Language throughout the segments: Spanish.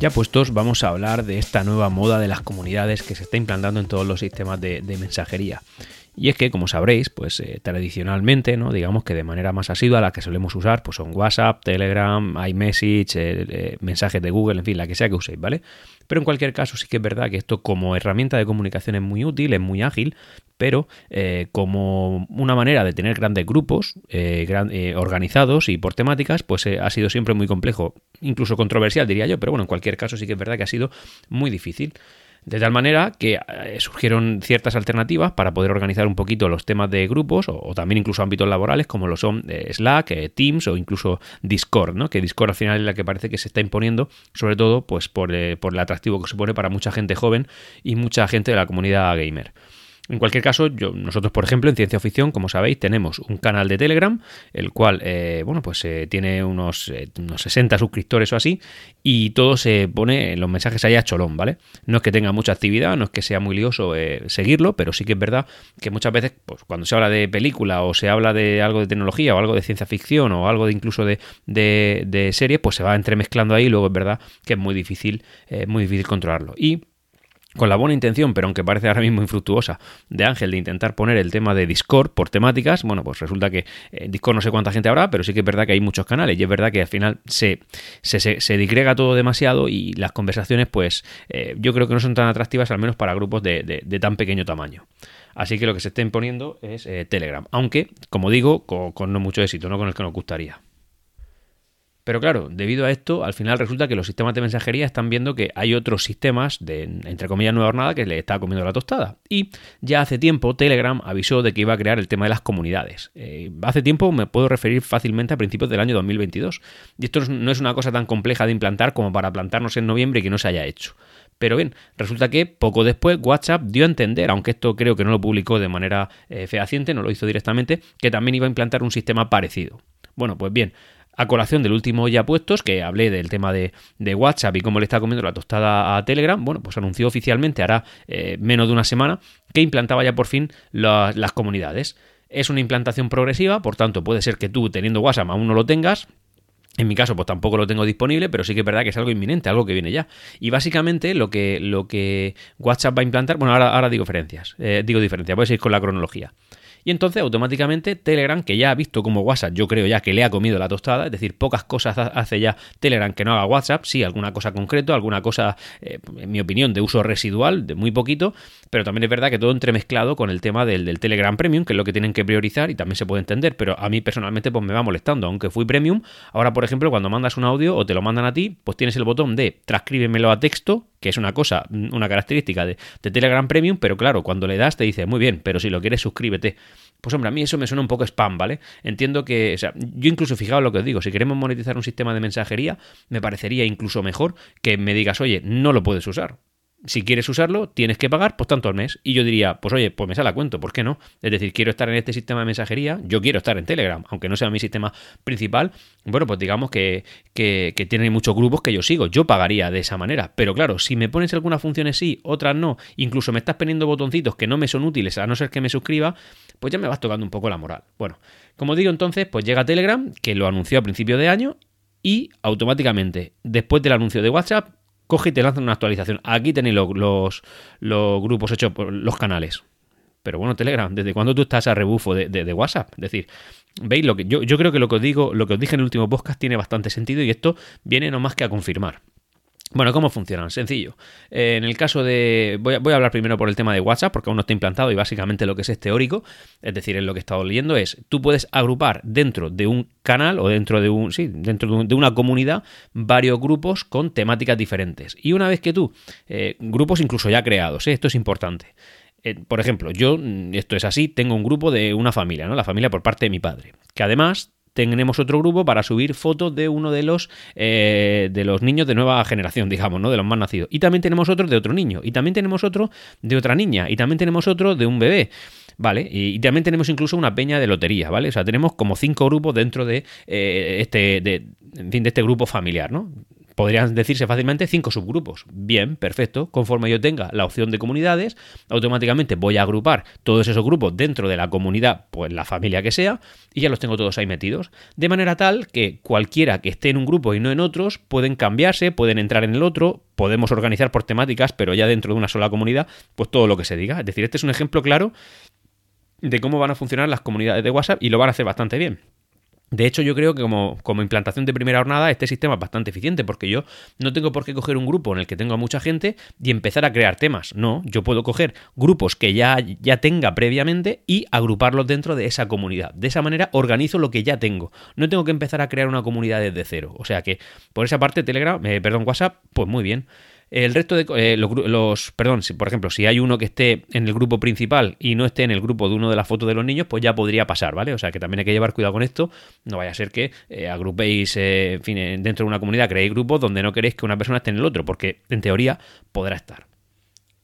Ya puestos, vamos a hablar de esta nueva moda de las comunidades que se está implantando en todos los sistemas de, mensajería. Y es que, como sabréis, pues eh, tradicionalmente, ¿no? Digamos que de manera más asidua la que solemos usar, pues son WhatsApp, Telegram, iMessage, eh, eh, mensajes de Google, en fin, la que sea que uséis, ¿vale? Pero en cualquier caso sí que es verdad que esto como herramienta de comunicación es muy útil, es muy ágil, pero como una manera de tener grandes grupos organizados y por temáticas, pues ha sido siempre muy complejo, incluso controversial diría yo, pero bueno, en cualquier caso sí que es verdad que ha sido muy difícil. De tal manera que eh, surgieron ciertas alternativas para poder organizar un poquito los temas de grupos o, también incluso ámbitos laborales como lo son eh, Slack, eh, Teams o incluso Discord, ¿no? Que Discord al final es la que parece que se está imponiendo, sobre todo pues por, por el atractivo que supone para mucha gente joven y mucha gente de la comunidad gamer. En cualquier caso, nosotros, por ejemplo, en Ciencia Ficción, como sabéis, tenemos un canal de Telegram, el cual, eh, bueno, pues eh, tiene unos, eh, unos 60 suscriptores o así, y todo se pone en los mensajes allá cholón, ¿vale? No es que tenga mucha actividad, no es que sea muy lioso seguirlo, pero sí que es verdad que muchas veces, pues cuando se habla de película o se habla de algo de tecnología o algo de ciencia ficción o algo de incluso de, de, de serie, pues se va entremezclando ahí y luego es verdad que es muy difícil, muy difícil controlarlo. Y con la buena intención, pero aunque parece ahora mismo infructuosa, de Ángel de intentar poner el tema de Discord por temáticas, bueno, pues resulta que eh, Discord no sé cuánta gente habrá, pero sí que es verdad que hay muchos canales y es verdad que al final se, se, se, digrega todo demasiado y las conversaciones, pues eh, yo creo que no son tan atractivas, al menos para grupos de, tan pequeño tamaño. Así que lo que se está imponiendo es eh, Telegram, aunque, como digo, con no mucho éxito, no con el que nos gustaría. Pero claro, debido a esto, al final resulta que los sistemas de mensajería están viendo que hay otros sistemas de, entre comillas, nueva jornada que le está comiendo la tostada. Y ya hace tiempo Telegram avisó de que iba a crear el tema de las comunidades. Eh, hace tiempo me puedo referir fácilmente a principios del año 2022. Y esto no es una cosa tan compleja de implantar como para plantarnos en noviembre y que no se haya hecho. Pero bien, resulta que poco después WhatsApp dio a entender, aunque esto creo que no lo publicó de manera eh, fehaciente, no lo hizo directamente, que también iba a implantar un sistema parecido. Bueno, pues bien, a colación del último ya puestos, que hablé del tema de, WhatsApp y cómo le está comiendo la tostada a Telegram, bueno, pues anunció oficialmente, hará eh, menos de una semana, que implantaba ya por fin las comunidades. Es una implantación progresiva, por tanto puede ser que tú teniendo WhatsApp aún no lo tengas, en mi caso, pues tampoco lo tengo disponible, pero sí que es verdad que es algo inminente, algo que viene ya. Y básicamente lo que, lo que WhatsApp va a implantar, bueno, ahora, ahora digo diferencias, eh, digo diferencias, voy a seguir con la cronología. Y entonces automáticamente Telegram, que ya ha visto como WhatsApp, yo creo ya que le ha comido la tostada, es decir, pocas cosas hace ya Telegram que no haga WhatsApp, sí, alguna cosa concreto, alguna cosa, eh, en mi opinión, de uso residual, de muy poquito, pero también es verdad que todo entremezclado con el tema del, Telegram Premium, que es lo que tienen que priorizar y también se puede entender, pero a mí personalmente pues me va molestando, aunque fui Premium, ahora por ejemplo cuando mandas un audio o te lo mandan a ti, pues tienes el botón de transcríbemelo a texto, que es una cosa, una característica de, de Telegram Premium, pero claro, cuando le das te dice, muy bien, pero si lo quieres suscríbete. Pues hombre, a mí eso me suena un poco spam, ¿vale? Entiendo que, o sea, yo incluso fijaos lo que os digo, si queremos monetizar un sistema de mensajería, me parecería incluso mejor que me digas, oye, no lo puedes usar si quieres usarlo, tienes que pagar pues tanto al mes. Y yo diría, pues oye, pues me sale a cuento, ¿por qué no? Es decir, quiero estar en este sistema de mensajería, yo quiero estar en Telegram, aunque no sea mi sistema principal. Bueno, pues digamos que, que, que tienen muchos grupos que yo sigo, yo pagaría de esa manera. Pero claro, si me pones algunas funciones sí, otras no, incluso me estás poniendo botoncitos que no me son útiles, a no ser que me suscriba, pues ya me vas tocando un poco la moral. Bueno, como digo entonces, pues llega Telegram, que lo anunció a principio de año, y automáticamente, después del anuncio de WhatsApp, coge y te lanza una actualización. Aquí tenéis los, los, grupos hechos por los canales. Pero bueno, Telegram, ¿desde cuándo tú estás a rebufo de, WhatsApp? Es decir, veis lo que yo, yo creo que lo que os digo, lo que os dije en el último podcast tiene bastante sentido y esto viene no más que a confirmar. Bueno, ¿cómo funcionan? Sencillo. Eh, en el caso de. Voy a, hablar primero por el tema de WhatsApp, porque aún no está implantado y básicamente lo que es, es teórico, es decir, en lo que he estado leyendo es: tú puedes agrupar dentro de un canal o dentro de un. Sí, dentro de, una comunidad varios grupos con temáticas diferentes. Y una vez que tú. Eh, grupos incluso ya creados, ¿eh? esto es importante. por ejemplo, yo, esto es así, tengo un grupo de una familia, ¿no? La familia por parte de mi padre, que además tenemos otro grupo para subir fotos de uno de los eh, de los niños de nueva generación, digamos, ¿no? De los más nacidos. Y también tenemos otro de otro niño. Y también tenemos otro de otra niña. Y también tenemos otro de un bebé. ¿Vale? Y, también tenemos incluso una peña de lotería, ¿vale? O sea, tenemos como cinco grupos dentro de eh, este. De, en fin, de este grupo familiar, ¿no? Podrían decirse fácilmente cinco subgrupos. Bien, perfecto. Conforme yo tenga la opción de comunidades, automáticamente voy a agrupar todos esos grupos dentro de la comunidad, pues la familia que sea, y ya los tengo todos ahí metidos. De manera tal que cualquiera que esté en un grupo y no en otros, pueden cambiarse, pueden entrar en el otro, podemos organizar por temáticas, pero ya dentro de una sola comunidad, pues todo lo que se diga. Es decir, este es un ejemplo claro de cómo van a funcionar las comunidades de WhatsApp y lo van a hacer bastante bien. De hecho, yo creo que como, como, implantación de primera jornada, este sistema es bastante eficiente, porque yo no tengo por qué coger un grupo en el que tengo a mucha gente y empezar a crear temas. No, yo puedo coger grupos que ya, ya tenga previamente y agruparlos dentro de esa comunidad. De esa manera organizo lo que ya tengo. No tengo que empezar a crear una comunidad desde cero. O sea que, por esa parte, Telegram, eh, perdón, WhatsApp, pues muy bien. El resto de eh, los, perdón, si, por ejemplo, si hay uno que esté en el grupo principal y no esté en el grupo de uno de las fotos de los niños, pues ya podría pasar, ¿vale? O sea que también hay que llevar cuidado con esto. No vaya a ser que eh, agrupéis, eh, en fin, dentro de una comunidad creéis grupos donde no queréis que una persona esté en el otro, porque en teoría podrá estar.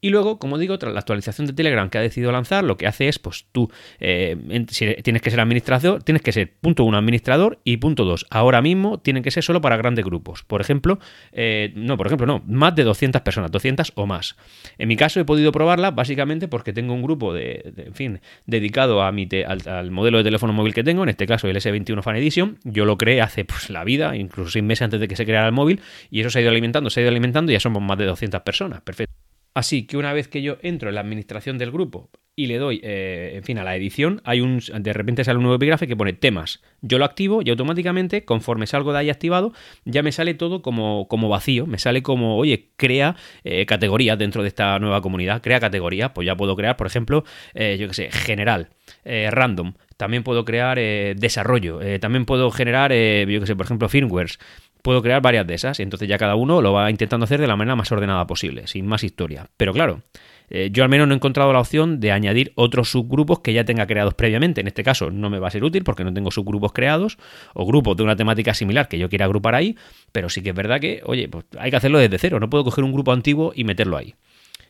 Y luego, como digo, tras la actualización de Telegram que ha decidido lanzar, lo que hace es, pues tú, eh, si tienes que ser administrador, tienes que ser punto uno administrador y punto dos, ahora mismo tienen que ser solo para grandes grupos. Por ejemplo, eh, no, por ejemplo, no, más de 200 personas, 200 o más. En mi caso he podido probarla básicamente porque tengo un grupo de, en fin, dedicado a mi al, modelo de teléfono móvil que tengo, en este caso el S21 Fan Edition. Yo lo creé hace pues la vida, incluso seis meses antes de que se creara el móvil, y eso se ha ido alimentando, se ha ido alimentando y ya somos más de 200 personas. Perfecto. Así que una vez que yo entro en la administración del grupo y le doy, eh, en fin, a la edición, hay un, de repente sale un nuevo epígrafe que pone temas. Yo lo activo y automáticamente, conforme salgo de ahí activado, ya me sale todo como, como vacío. Me sale como, oye, crea eh, categorías dentro de esta nueva comunidad. Crea categorías. Pues ya puedo crear, por ejemplo, eh, yo qué sé, general, random. También puedo crear desarrollo. también puedo generar, yo qué sé, por ejemplo, firmwares puedo crear varias de esas y entonces ya cada uno lo va intentando hacer de la manera más ordenada posible, sin más historia. Pero claro, eh, yo al menos no he encontrado la opción de añadir otros subgrupos que ya tenga creados previamente. En este caso no me va a ser útil porque no tengo subgrupos creados o grupos de una temática similar que yo quiera agrupar ahí, pero sí que es verdad que, oye, pues hay que hacerlo desde cero, no puedo coger un grupo antiguo y meterlo ahí.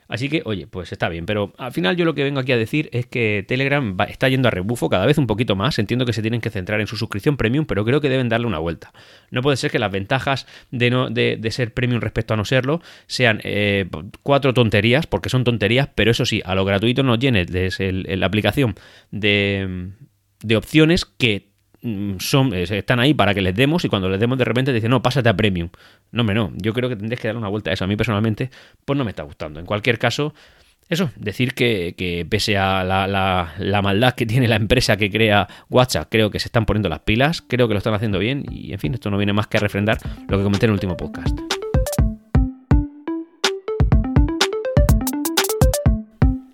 Así que, oye, pues está bien, pero al final yo lo que vengo aquí a decir es que Telegram está yendo a rebufo cada vez un poquito más. Entiendo que se tienen que centrar en su suscripción premium, pero creo que deben darle una vuelta. No puede ser que las ventajas de, ser premium respecto a no serlo sean eh, cuatro tonterías, porque son tonterías, pero eso sí, a lo gratuito nos llenes la aplicación de, opciones que son, eh, están ahí para que les demos y cuando les demos de repente dicen, no, pásate a premium. No, me no, yo creo que tendréis que dar una vuelta a eso. A mí personalmente, pues no me está gustando. En cualquier caso, eso, decir que, pese a la, la, maldad que tiene la empresa que crea WhatsApp, creo que se están poniendo las pilas, creo que lo están haciendo bien y en fin, esto no viene más que a refrendar lo que comenté en el último podcast.